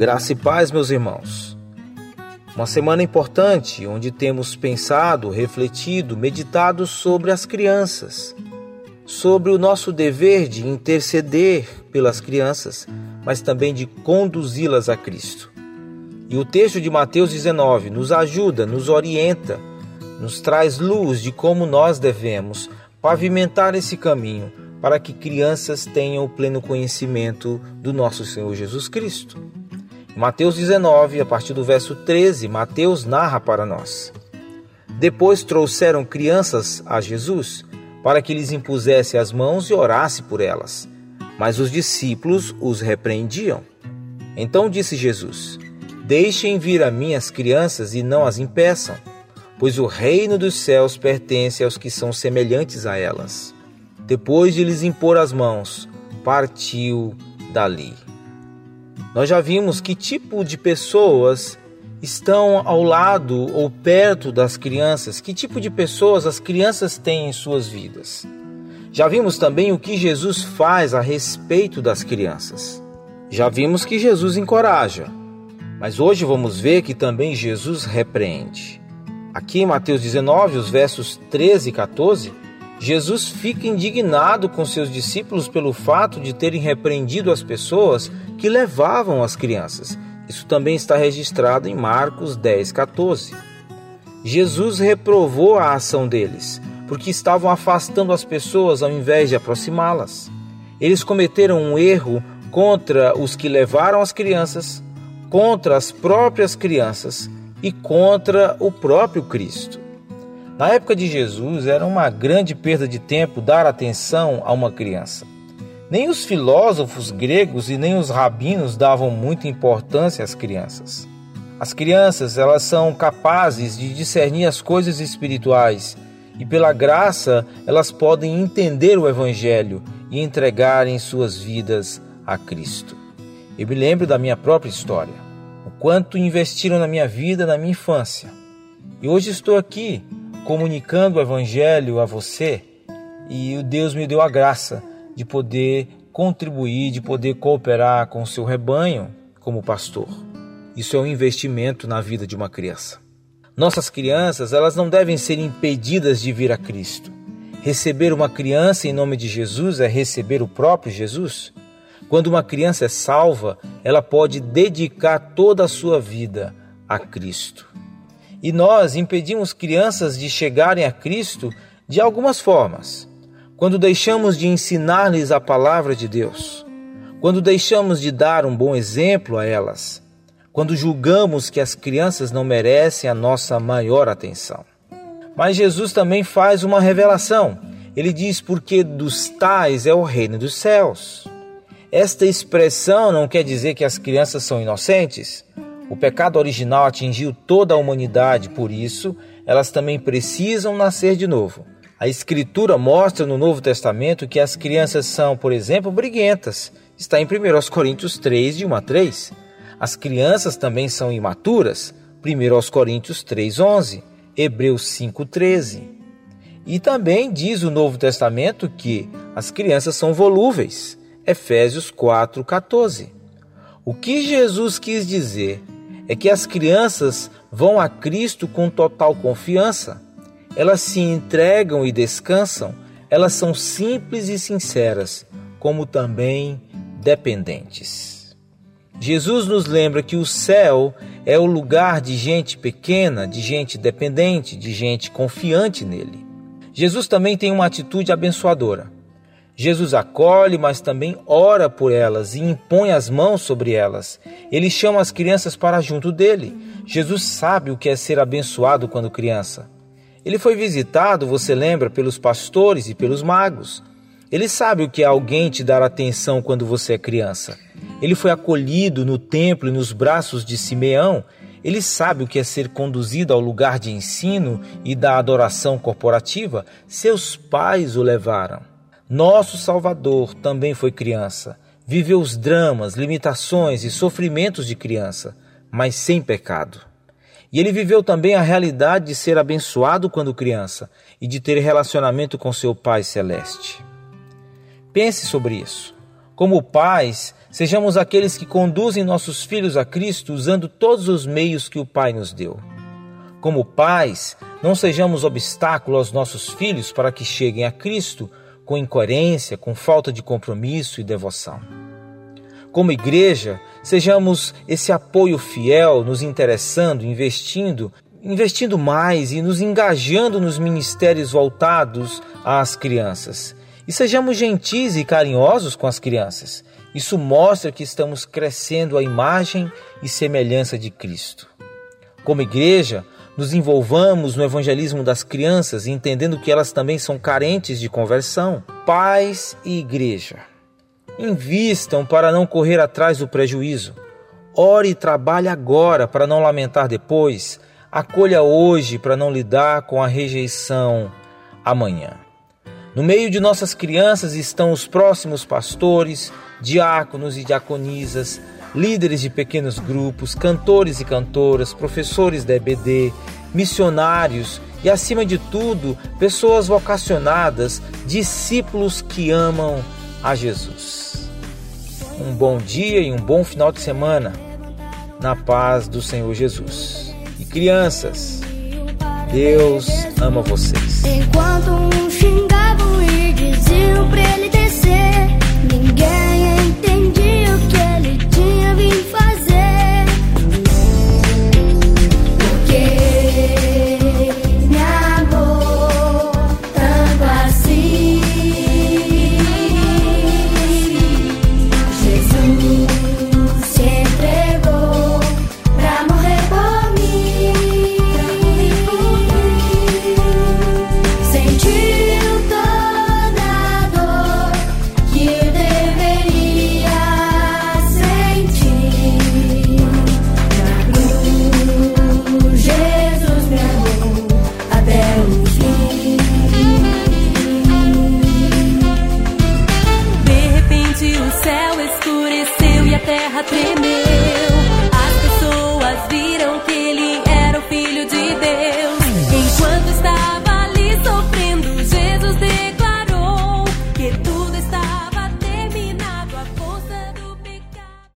Graça e paz, meus irmãos. Uma semana importante onde temos pensado, refletido, meditado sobre as crianças, sobre o nosso dever de interceder pelas crianças, mas também de conduzi-las a Cristo. E o texto de Mateus 19 nos ajuda, nos orienta, nos traz luz de como nós devemos pavimentar esse caminho para que crianças tenham o pleno conhecimento do nosso Senhor Jesus Cristo. Mateus 19, a partir do verso 13, Mateus narra para nós. Depois trouxeram crianças a Jesus para que lhes impusesse as mãos e orasse por elas. Mas os discípulos os repreendiam. Então disse Jesus: Deixem vir a mim as crianças e não as impeçam, pois o reino dos céus pertence aos que são semelhantes a elas. Depois de lhes impor as mãos, partiu dali. Nós já vimos que tipo de pessoas estão ao lado ou perto das crianças, que tipo de pessoas as crianças têm em suas vidas. Já vimos também o que Jesus faz a respeito das crianças. Já vimos que Jesus encoraja, mas hoje vamos ver que também Jesus repreende. Aqui em Mateus 19, os versos 13 e 14, Jesus fica indignado com seus discípulos pelo fato de terem repreendido as pessoas que levavam as crianças. Isso também está registrado em Marcos 10, 14. Jesus reprovou a ação deles, porque estavam afastando as pessoas ao invés de aproximá-las. Eles cometeram um erro contra os que levaram as crianças, contra as próprias crianças e contra o próprio Cristo. Na época de Jesus, era uma grande perda de tempo dar atenção a uma criança. Nem os filósofos gregos e nem os rabinos davam muita importância às crianças. As crianças, elas são capazes de discernir as coisas espirituais e pela graça elas podem entender o evangelho e entregarem suas vidas a Cristo. Eu me lembro da minha própria história, o quanto investiram na minha vida na minha infância. E hoje estou aqui comunicando o Evangelho a você e o Deus me deu a graça de poder contribuir, de poder cooperar com o seu rebanho como pastor. Isso é um investimento na vida de uma criança. Nossas crianças, elas não devem ser impedidas de vir a Cristo. Receber uma criança em nome de Jesus é receber o próprio Jesus. Quando uma criança é salva, ela pode dedicar toda a sua vida a Cristo. E nós impedimos crianças de chegarem a Cristo de algumas formas. Quando deixamos de ensinar-lhes a palavra de Deus, quando deixamos de dar um bom exemplo a elas, quando julgamos que as crianças não merecem a nossa maior atenção. Mas Jesus também faz uma revelação. Ele diz: Porque dos tais é o reino dos céus. Esta expressão não quer dizer que as crianças são inocentes. O pecado original atingiu toda a humanidade, por isso, elas também precisam nascer de novo. A Escritura mostra no Novo Testamento que as crianças são, por exemplo, briguentas. Está em 1 Coríntios 3, de 1 a 3. As crianças também são imaturas. 1 Coríntios 3, 11. Hebreus 5, 13. E também diz o Novo Testamento que as crianças são volúveis. Efésios 4, 14. O que Jesus quis dizer é que as crianças vão a Cristo com total confiança. Elas se entregam e descansam, elas são simples e sinceras, como também dependentes. Jesus nos lembra que o céu é o lugar de gente pequena, de gente dependente, de gente confiante nele. Jesus também tem uma atitude abençoadora. Jesus acolhe, mas também ora por elas e impõe as mãos sobre elas. Ele chama as crianças para junto dele. Jesus sabe o que é ser abençoado quando criança. Ele foi visitado, você lembra, pelos pastores e pelos magos. Ele sabe o que é alguém te dar atenção quando você é criança. Ele foi acolhido no templo e nos braços de Simeão. Ele sabe o que é ser conduzido ao lugar de ensino e da adoração corporativa. Seus pais o levaram. Nosso Salvador também foi criança. Viveu os dramas, limitações e sofrimentos de criança, mas sem pecado. E ele viveu também a realidade de ser abençoado quando criança e de ter relacionamento com seu Pai Celeste. Pense sobre isso. Como pais, Sejamos aqueles que conduzem nossos filhos a Cristo usando todos os meios que o Pai nos deu. Como pais, não sejamos obstáculo aos nossos filhos para que cheguem a Cristo com incoerência, com falta de compromisso e devoção. Como igreja, sejamos esse apoio fiel, nos interessando, investindo, investindo mais e nos engajando nos ministérios voltados às crianças. E sejamos gentis e carinhosos com as crianças. Isso mostra que estamos crescendo a imagem e semelhança de Cristo. Como igreja, nos envolvamos no evangelismo das crianças, entendendo que elas também são carentes de conversão. Pais e igreja, invistam para não correr atrás do prejuízo. Ore e trabalhe agora para não lamentar depois. Acolha hoje para não lidar com a rejeição amanhã. No meio de nossas crianças estão os próximos pastores, diáconos e diaconisas, líderes de pequenos grupos, cantores e cantoras, professores da EBD, missionários e, acima de tudo, pessoas vocacionadas, discípulos que amam a Jesus. Um bom dia e um bom final de semana na paz do Senhor Jesus. E crianças, Deus ama vocês. Enquanto um xingavam e diziam pra ele descer,